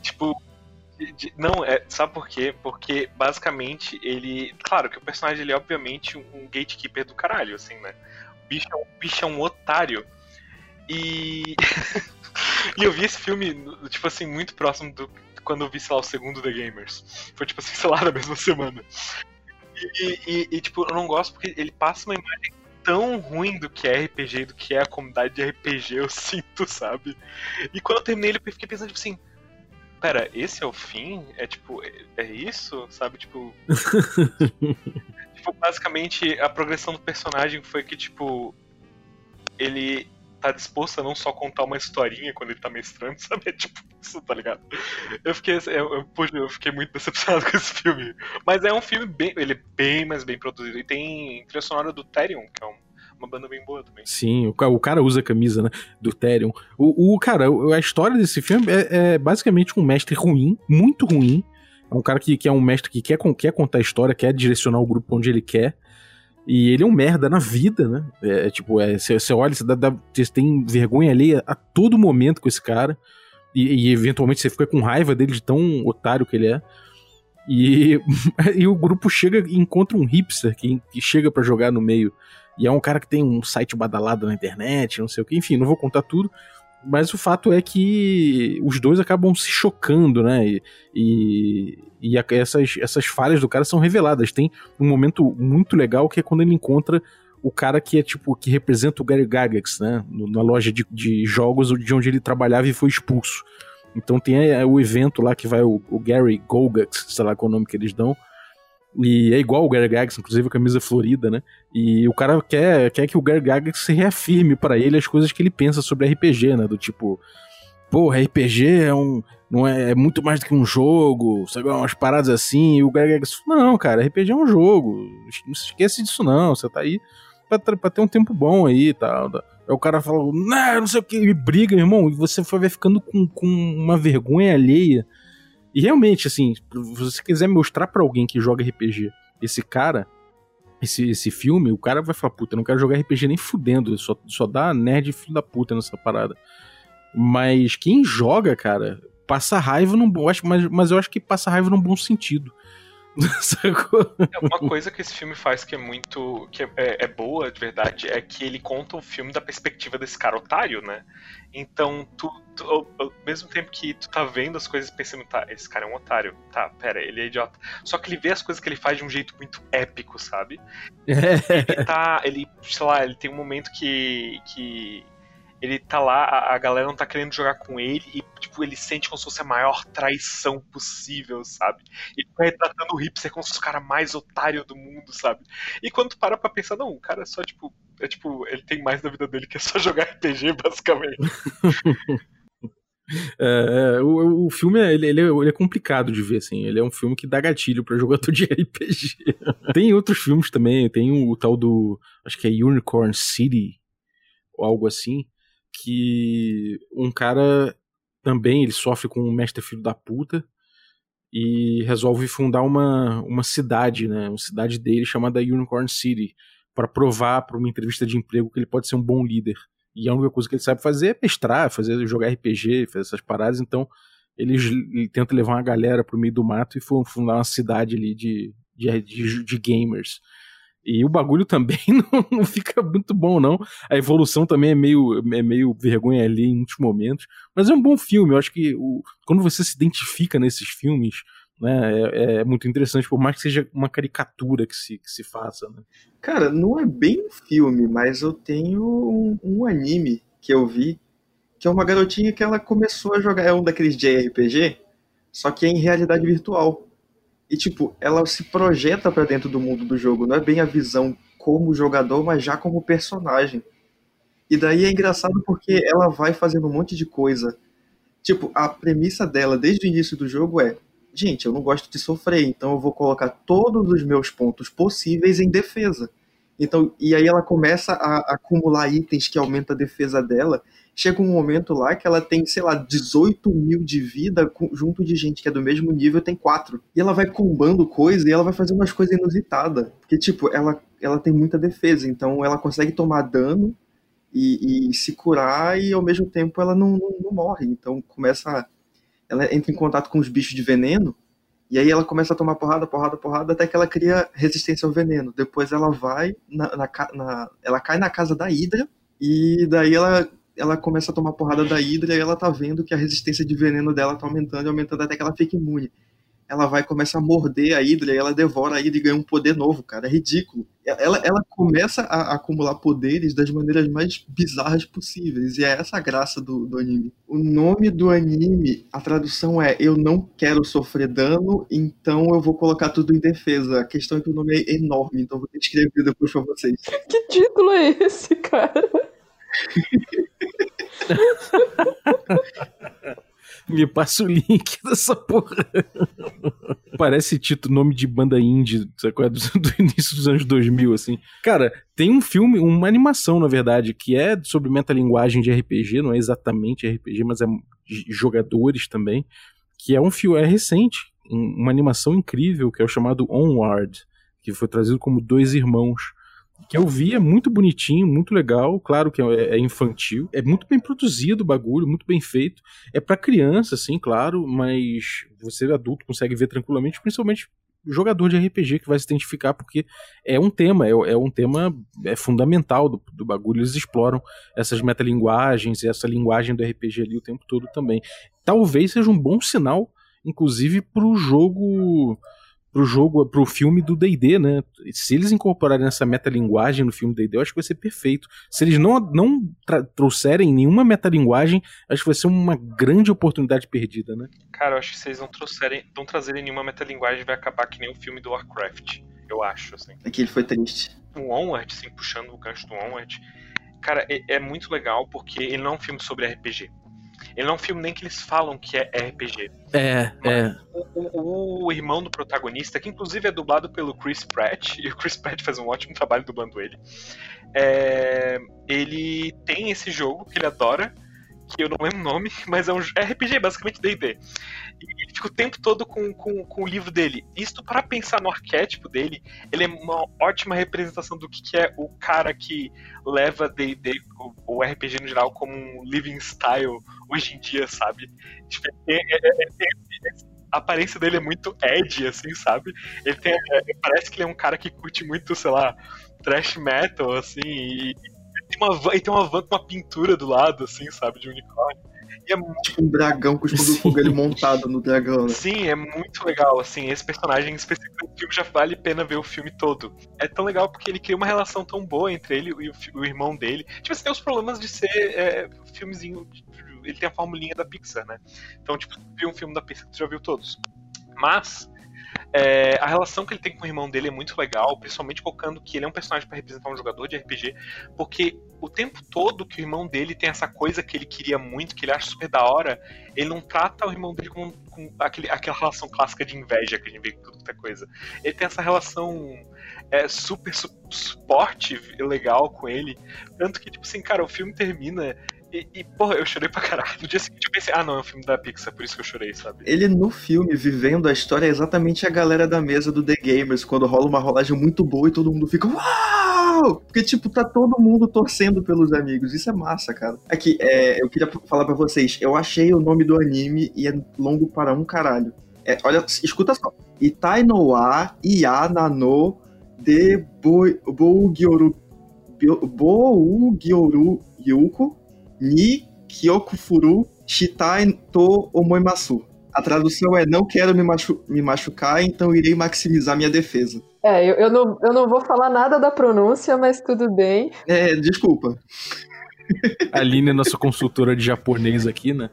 E: tipo, de, de, não, é, sabe por quê? Porque basicamente ele. Claro que o personagem ele é obviamente um gatekeeper do caralho, assim, né? O bicho, é o bicho é um otário. E. e eu vi esse filme, tipo assim, muito próximo do quando eu vi, sei lá, o segundo The Gamers. Foi tipo assim, sei lá, na mesma semana. E, e, e, tipo, eu não gosto porque ele passa uma imagem tão ruim do que é RPG e do que é a comunidade de RPG, eu sinto, sabe? E quando eu terminei ele, eu fiquei pensando, tipo assim, pera, esse é o fim? É tipo, é, é isso? Sabe, tipo. tipo, basicamente, a progressão do personagem foi que, tipo, ele tá disposto a não só contar uma historinha quando ele tá mestrando, sabe? É tipo isso, tá ligado? Eu fiquei, eu, eu, eu, fiquei muito decepcionado com esse filme. Mas é um filme bem. Ele é bem, mais bem produzido. E tem trilha sonora do Therion, que é um, uma banda bem boa também.
B: Sim, o, o cara usa a camisa, né? Do Therion. O, o cara, a história desse filme é, é basicamente um mestre ruim, muito ruim. É um cara que, que é um mestre que quer, quer contar a história, quer direcionar o grupo onde ele quer. E ele é um merda na vida, né? É, é tipo, você é, olha, você tem vergonha ali a todo momento com esse cara. E, e, eventualmente você fica com raiva dele de tão otário que ele é. E, e o grupo chega e encontra um hipster que, que chega para jogar no meio. E é um cara que tem um site badalado na internet, não sei o que. Enfim, não vou contar tudo. Mas o fato é que os dois acabam se chocando, né? E, e, e a, essas, essas falhas do cara são reveladas. Tem um momento muito legal que é quando ele encontra o cara que é tipo, que representa o Gary Gygax, né? Na loja de, de jogos de onde ele trabalhava e foi expulso. Então tem é, o evento lá que vai o, o Gary Golgax, sei lá qual é o nome que eles dão, e é igual o Gary Gygax, inclusive a camisa florida, né? E o cara quer, quer que o Gary Gygax se reafirme para ele as coisas que ele pensa sobre RPG, né? Do tipo, porra, RPG é um. Não é, é muito mais do que um jogo, sabe? Umas paradas assim. E o Gary Gygax, não, cara, RPG é um jogo. Não se esquece disso, não. Você tá aí pra, pra ter um tempo bom aí e tal. Aí o cara fala, não, não sei o que, e briga, irmão, e você vai ficando com, com uma vergonha alheia e realmente, assim, se você quiser mostrar para alguém que joga RPG esse cara, esse, esse filme, o cara vai falar, puta, não quero jogar RPG nem fudendo, só, só dá nerd filho da puta nessa parada. Mas quem joga, cara, passa raiva num bom. Mas, mas eu acho que passa raiva num bom sentido.
E: É uma coisa que esse filme faz que é muito. que é, é, é, boa, de verdade, é que ele conta o filme da perspectiva desse cara otário, né? Então, tu, tu ao, ao, mesmo tempo que tu tá vendo as coisas pensando, tá, esse cara é um otário, tá, pera, ele é idiota. Só que ele vê as coisas que ele faz de um jeito muito épico, sabe? ele tá. Ele, sei lá, ele tem um momento que. que ele tá lá, a, a, galera não tá querendo jogar com ele e, tipo, ele sente como se fosse a maior traição possível, sabe? Ele tá retratando o hipster como se fosse o cara mais otário do mundo, sabe? E quando tu para pra pensar, não, o cara é só, tipo, é tipo, ele tem mais na vida dele que é só jogar RPG, basicamente.
B: É, é, o, o filme é, ele, ele, é, ele é complicado de ver, assim. Ele é um filme que dá gatilho para jogador de RPG. tem outros filmes também, tem o, o, tal do. Acho que é Unicorn City, ou algo assim, que um cara também ele sofre com um mestre filho da puta e resolve fundar uma, uma cidade, né, uma cidade dele chamada Unicorn City, para provar para uma entrevista de emprego que ele pode ser um bom líder. E a única coisa que ele sabe fazer é mestrar, fazer jogar RPG, fazer essas paradas, então ele, ele tenta levar uma galera pro meio do mato e fundar uma cidade ali de, de, de, de gamers. E o bagulho também não, fica muito bom, não. A evolução também é meio, é meio vergonha ali em muitos momentos. Mas é um bom filme. Eu acho que o, quando você se identifica nesses filmes, né, é, é, muito interessante, por mais que seja uma caricatura que se, que se faça. Né?
D: Cara, não é bem um filme, mas eu tenho um, um anime que eu vi, que é uma garotinha que ela começou a jogar, é um daqueles JRPG, só que é em realidade virtual. E, tipo, ela se projeta para dentro do mundo do jogo. Não é bem a visão como jogador, mas já como personagem. E daí é engraçado porque ela vai fazendo um monte de coisa. Tipo, a premissa dela desde o início do jogo é: gente, eu não gosto de sofrer, então eu vou colocar todos os meus pontos possíveis em defesa. Então, e aí ela começa a, acumular itens que aumenta a defesa dela. Chega um momento lá que ela tem, sei lá, 18 mil de vida junto de gente que é do mesmo nível tem 4. E ela vai combando coisa e ela vai fazendo umas coisas inusitadas. Porque, tipo, ela, ela tem muita defesa, então ela consegue tomar dano e, e se curar e ao mesmo tempo ela não, não, não morre. Então começa. Ela entra em contato com os bichos de veneno e aí ela começa a tomar porrada, porrada, porrada, até que ela cria resistência ao veneno. Depois ela vai, na, na, na, ela cai na casa da Hydra, e daí ela, ela começa a tomar porrada da Hydra e ela tá vendo que a resistência de veneno dela tá aumentando e aumentando até que ela fica imune. ela vai começar a morder a Hydra e ela devora a Hydra e ganha um poder novo, cara. É ridículo. Ela, ela começa a, a acumular poderes das maneiras mais bizarras possíveis. E é essa a graça do, do anime. O nome do anime, a tradução é Eu não quero sofrer dano, então eu vou colocar tudo em defesa. A questão é que o nome é enorme, então vou ter que escrever depois pra vocês.
C: Que título é esse, cara?
B: Me passa o link dessa porra. Parece título, nome de banda indie, sabe qual é? Do, início dos anos 2000, assim. Cara, tem um filme, uma animação, na verdade, que é sobre metalinguagem de RPG, não é exatamente RPG, mas é jogadores também, que é um filme, é recente, uma animação incrível, que é o chamado Onward, que foi trazido como Dois Irmãos que eu vi, é muito bonitinho, muito legal. Claro que é, é infantil. É muito bem produzido o bagulho, muito bem feito. É para criança, sim, claro, mas você adulto consegue ver tranquilamente, principalmente jogador de RPG que vai se identificar, porque é um tema, é, é um tema é fundamental do, do bagulho. Eles exploram essas metalinguagens e essa linguagem do RPG ali o tempo todo também. Talvez seja um bom sinal, inclusive, pro jogo pro jogo, pro filme do D&D, né? Se eles incorporarem essa metalinguagem no filme do D&D, eu acho que vai ser perfeito. Se eles não, não trouxerem nenhuma metalinguagem, acho que vai ser uma grande oportunidade perdida, né?
E: Cara, eu acho que se eles não trouxerem, não trazerem nenhuma metalinguagem, vai acabar que nem o filme do Warcraft. Eu acho, assim.
D: Aqui ele foi triste.
E: O Onward, assim, puxando o gancho do Onward, cara, é, é muito legal porque ele não é um filme sobre RPG. Ele não é um filme nem que eles falam que é RPG.
B: É, é.
E: O, o, o, irmão do protagonista, que inclusive é dublado pelo Chris Pratt, e o Chris Pratt faz um ótimo trabalho dublando ele. É, ele tem esse jogo que ele adora, que eu não lembro o nome, mas é um RPG, basicamente D&D. E ele fica o tempo todo com, com, com o livro dele. Isto para pensar no arquétipo dele, ele é uma ótima representação do que, que é o cara que leva o, o, RPG no geral, como um living style hoje em dia, sabe? Tipo, é, é, é, a aparência dele é muito edgy, assim, sabe? Ele tem, parece que ele é um cara que curte muito, sei lá, thrash metal, assim, e, tem uma e tem uma van com uma pintura do lado, assim, sabe, de unicórnio.
D: E é tipo um dragão com o escudo fogo ele montado no dragão, né?
E: Sim, é muito legal, assim, esse personagem específico do filme já vale a pena ver o filme todo. É tão legal porque ele cria uma relação tão boa entre ele e o, o irmão dele. Tipo, assim, tem os problemas de ser é, filmezinho. Ele tem a formulinha da Pixar, né? Então, tipo, viu um filme da Pixar, tu já viu todos. Mas é, a relação que ele tem com o irmão dele é muito legal, principalmente colocando que ele é um personagem para representar um jogador de RPG, porque o tempo todo que o irmão dele tem essa coisa que ele queria muito, que ele acha super da hora, ele não trata o irmão dele com, aquele, aquela relação clássica de inveja que a gente vê com que é coisa. Ele tem essa relação é, super su suporte legal com ele, tanto que, tipo assim, cara, o filme termina e, e, porra, eu chorei pra caralho. No dia seguinte eu pensei, ah, não, é um filme da Pixar, por isso que eu chorei, sabe?
D: Ele no filme, vivendo a história, é exatamente a galera da mesa do The Gamers, quando rola uma rolagem muito boa e todo mundo fica, uau! Porque, tipo, tá todo mundo torcendo pelos amigos. Isso é massa, cara. Aqui, é, eu queria falar para vocês, eu achei o nome do anime e é longo para um caralho. É, olha, escuta só. Itai no wa ia nano de Bougyoru Bougyoru Yuko Ni Kyokufuru Shitai to Omoimasu. A tradução é não quero me, machu me machucar, então irei maximizar minha defesa.
C: É, eu, eu, não, eu não vou falar nada da pronúncia, mas tudo bem.
D: É, desculpa.
B: A Aline é nossa consultora de japonês aqui, né?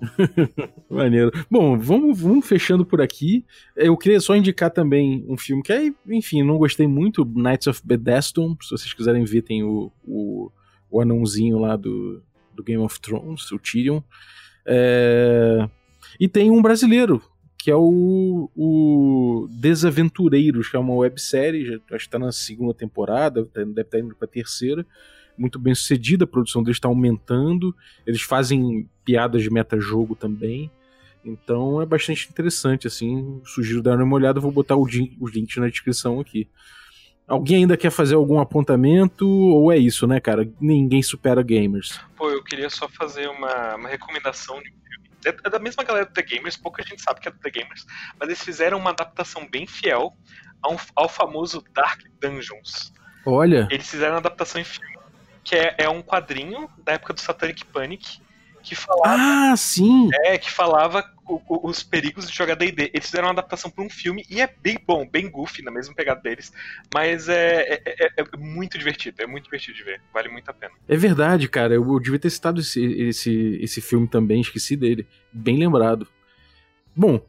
B: Maneiro. Bom, vamos, vamos fechando por aqui. Eu queria só indicar também um filme que, é, enfim, não gostei muito, Knights of Bedeston. Se vocês quiserem ver, tem o, o, o anãozinho lá do, do Game of Thrones, o Tyrion. É... E tem um brasileiro, que é o, o Desaventureiros, que é uma websérie, acho que está na segunda temporada, tá, deve estar tá indo para a terceira. Muito bem sucedida, a produção deles está aumentando, eles fazem piadas de metajogo também. Então é bastante interessante, assim. Sugiro dar uma olhada, vou botar os links na descrição aqui. Alguém ainda quer fazer algum apontamento? Ou é isso, né, cara? Ninguém supera gamers.
E: Pô, eu queria só fazer uma, uma recomendação de um filme. É, é da mesma galera do The Gamers, pouca gente sabe que é do The Gamers, mas eles fizeram uma adaptação bem fiel ao, ao famoso Dark Dungeons.
B: Olha.
E: Eles fizeram uma adaptação em filme, que é, é um quadrinho da época do Satanic Panic, que falava.
B: Ah, sim!
E: É, que falava o, o, os perigos de jogar DD. Eles fizeram uma adaptação para um filme e é bem bom, bem goofy, na mesma pegada deles. Mas é, é, é, é, muito divertido, é muito divertido de ver. Vale muito a pena.
B: É verdade, cara. Eu, eu devia ter citado esse, esse, esse filme também, esqueci dele. Bem lembrado. Bom,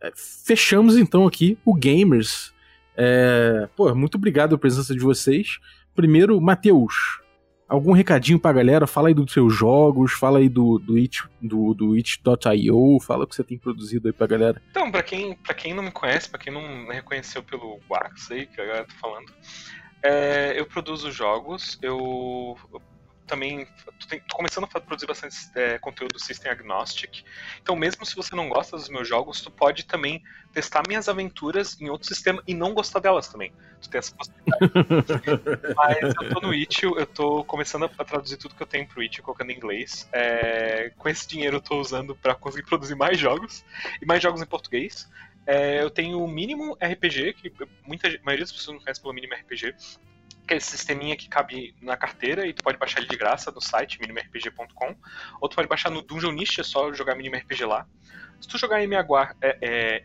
B: é, fechamos então aqui o Gamers. É, pô, muito obrigado pela presença de vocês. Primeiro, Matheus, algum recadinho pra galera? Fala aí dos seus jogos, fala aí do, do, it, do, do it.io, fala o que você tem produzido aí pra galera.
E: Então, pra quem, pra quem não me conhece, pra quem não reconheceu pelo Wax aí, que a galera tá falando, é, eu produzo jogos, eu também tô, começando a produzir bastante é, conteúdo System Agnostic. Então, mesmo se você não gosta dos meus jogos, tu pode também testar minhas aventuras em outro sistema e não gostar delas também. Tu tem essa possibilidade. Mas eu tô no Itch.io, eu tô começando a traduzir tudo que eu tenho pro Itch.io, colocando em inglês. É, com esse dinheiro eu tô usando para conseguir produzir mais jogos e mais jogos em português. É, eu tenho o mínimo RPG, que muita a maioria das pessoas não conhece pelo mínimo RPG, aquele sisteminha que cabe na carteira e tu pode baixar ele de graça no site minimrpg.com ou tu pode baixar no Dungeonist, é só jogar minimrpg lá. Se tu jogar MA, é, é,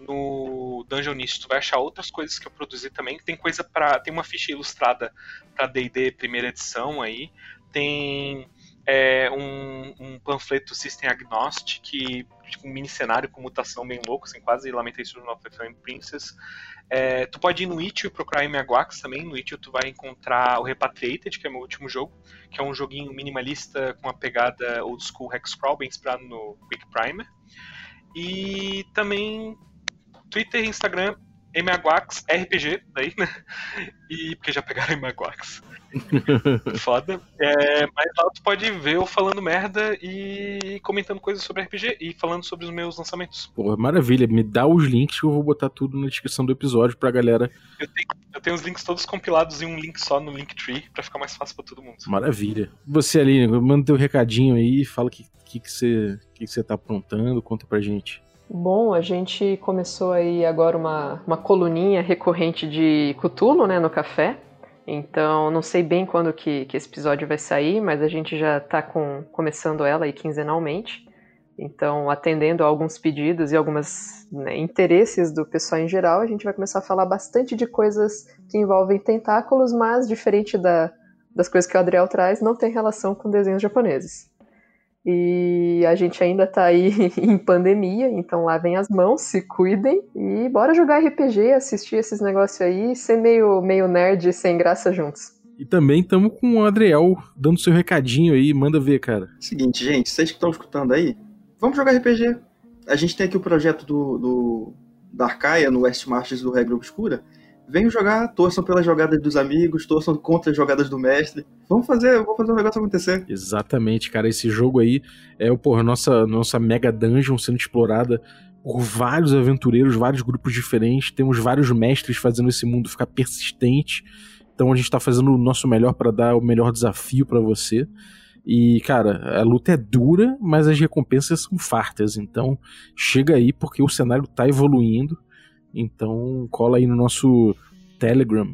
E: no Dungeonist, tu vai achar outras coisas que eu produzi também. Tem coisa para tem uma ficha ilustrada para D&D primeira edição aí. Tem é, um, um, panfleto System Agnostic, tipo, um mini cenário com mutação bem louco, assim, quase Lamentation of the Flame Princess. É, tu pode ir no itch e procurar MHWax também. No itch tu vai encontrar o Repatriated, que é meu último jogo, que é um joguinho minimalista com uma pegada old school hexcrawl, bem inspirado no Quick Primer. E também Twitter e Instagram, MHWax RPG, daí, né? E porque já pegaram MHWax. Foda. É, mas lá tu pode ver eu falando merda e comentando coisas sobre RPG e falando sobre os meus lançamentos.
B: Porra, maravilha. Me dá os links que eu vou botar tudo na descrição do episódio pra galera.
E: Eu tenho, eu tenho os links todos compilados em um link só no Linktree pra ficar mais fácil pra todo mundo.
B: Maravilha. Você ali, manda teu recadinho aí, fala o que, que, que, você, que, que você tá aprontando, conta pra gente.
C: Bom, a gente começou aí agora uma, uma coluninha recorrente de Cutulo, né, no café. Então, não sei bem quando que, que esse episódio vai sair, mas a gente já está começando ela aí quinzenalmente. Então, atendendo a alguns pedidos e alguns né, interesses do pessoal em geral, a gente vai começar a falar bastante de coisas que envolvem tentáculos, mas diferente da, das coisas que o Adriel traz, não tem relação com desenhos japoneses. E a gente ainda tá aí em pandemia, então lavem as mãos, se cuidem e bora jogar RPG, assistir esses negócios aí, ser meio, meio nerd sem graça juntos.
B: E também estamos com o Adriel dando seu recadinho aí, manda ver, cara.
D: Seguinte, gente, vocês que estão escutando aí, vamos jogar RPG. A gente tem aqui o projeto do, do da Arcaia no West Marches do Regra Obscura venham jogar, torçam pelas jogadas dos amigos, torçam contra as jogadas do mestre. Vamos fazer, vamos fazer o negócio acontecer.
B: Exatamente, cara. Esse jogo aí é porra, nossa, nossa mega dungeon sendo explorada por vários aventureiros, vários grupos diferentes. Temos vários mestres fazendo esse mundo ficar persistente. Então a gente tá fazendo o nosso melhor para dar o melhor desafio para você. E, cara, a luta é dura, mas as recompensas são fartas. Então, chega aí porque o cenário tá evoluindo. Então cola aí no nosso Telegram.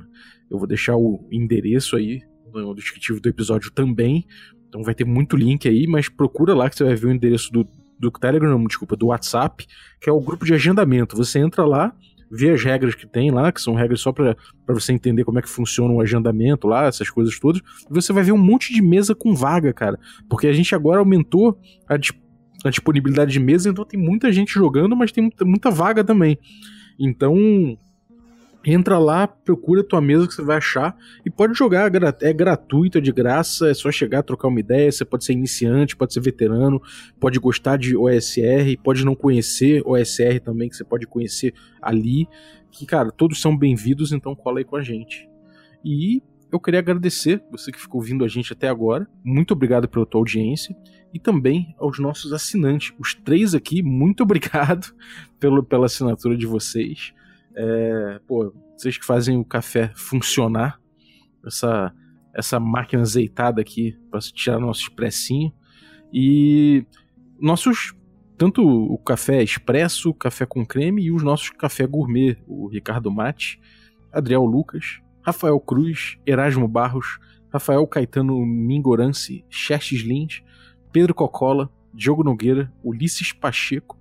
B: Eu vou deixar o endereço aí no descritivo do episódio também. Então vai ter muito link aí, mas procura lá que você vai ver o endereço do, do Telegram, desculpa, do WhatsApp, que é o grupo de agendamento. Você entra lá, vê as regras que tem lá, que são regras só para você entender como é que funciona o agendamento lá, essas coisas todas. E você vai ver um monte de mesa com vaga, cara. Porque a gente agora aumentou a, a disponibilidade de mesa, então tem muita gente jogando, mas tem muita, muita vaga também. Então, entra lá, procura a tua mesa que você vai achar e pode jogar, é gratuito, é de graça, é só chegar, trocar uma ideia, você pode ser iniciante, pode ser veterano, pode gostar de OSR, pode não conhecer OSR também, que você pode conhecer ali, que cara, todos são bem-vindos, então cola aí com a gente. E eu queria agradecer você que ficou ouvindo a gente até agora. Muito obrigado pela tua audiência e também aos nossos assinantes. Os três aqui, muito obrigado pelo, pela assinatura de vocês. É, pô, vocês que fazem o café funcionar, essa, essa máquina azeitada aqui para tirar nosso expressinho. E nossos. Tanto o café expresso, café com creme e os nossos café gourmet, o Ricardo Mate, Adriel Lucas, Rafael Cruz, Erasmo Barros, Rafael Caetano Mingorance, Xerxes Lins, Pedro Cocola, Diogo Nogueira, Ulisses Pacheco,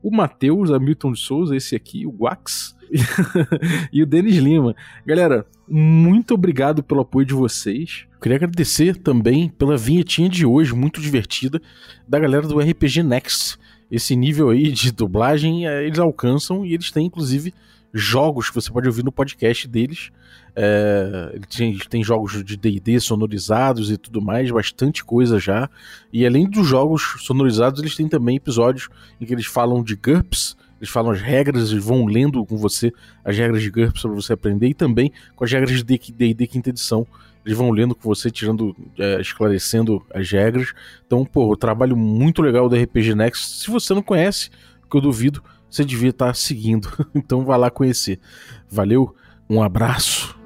B: o Matheus Hamilton de Souza, esse aqui, o Guax, e o Denis Lima. Galera, muito obrigado pelo apoio de vocês. Queria agradecer também pela vinhetinha de hoje, muito divertida, da galera do RPG Next. Esse nível aí de dublagem eh, eles alcançam e eles têm, inclusive, jogos que você pode ouvir no podcast deles. É, eles têm jogos de DD sonorizados e tudo mais, bastante coisa já. E além dos jogos sonorizados, eles têm também episódios em que eles falam de GURPS, eles falam as regras, eles vão lendo com você as regras de GURPS para você aprender, e também com as regras de DD quinta edição. Eles vão lendo com você, tirando, é, esclarecendo as regras. Então, pô, o trabalho muito legal do RPG Next. Se você não conhece, que eu duvido, você devia estar seguindo. então, vai lá conhecer. Valeu, um abraço.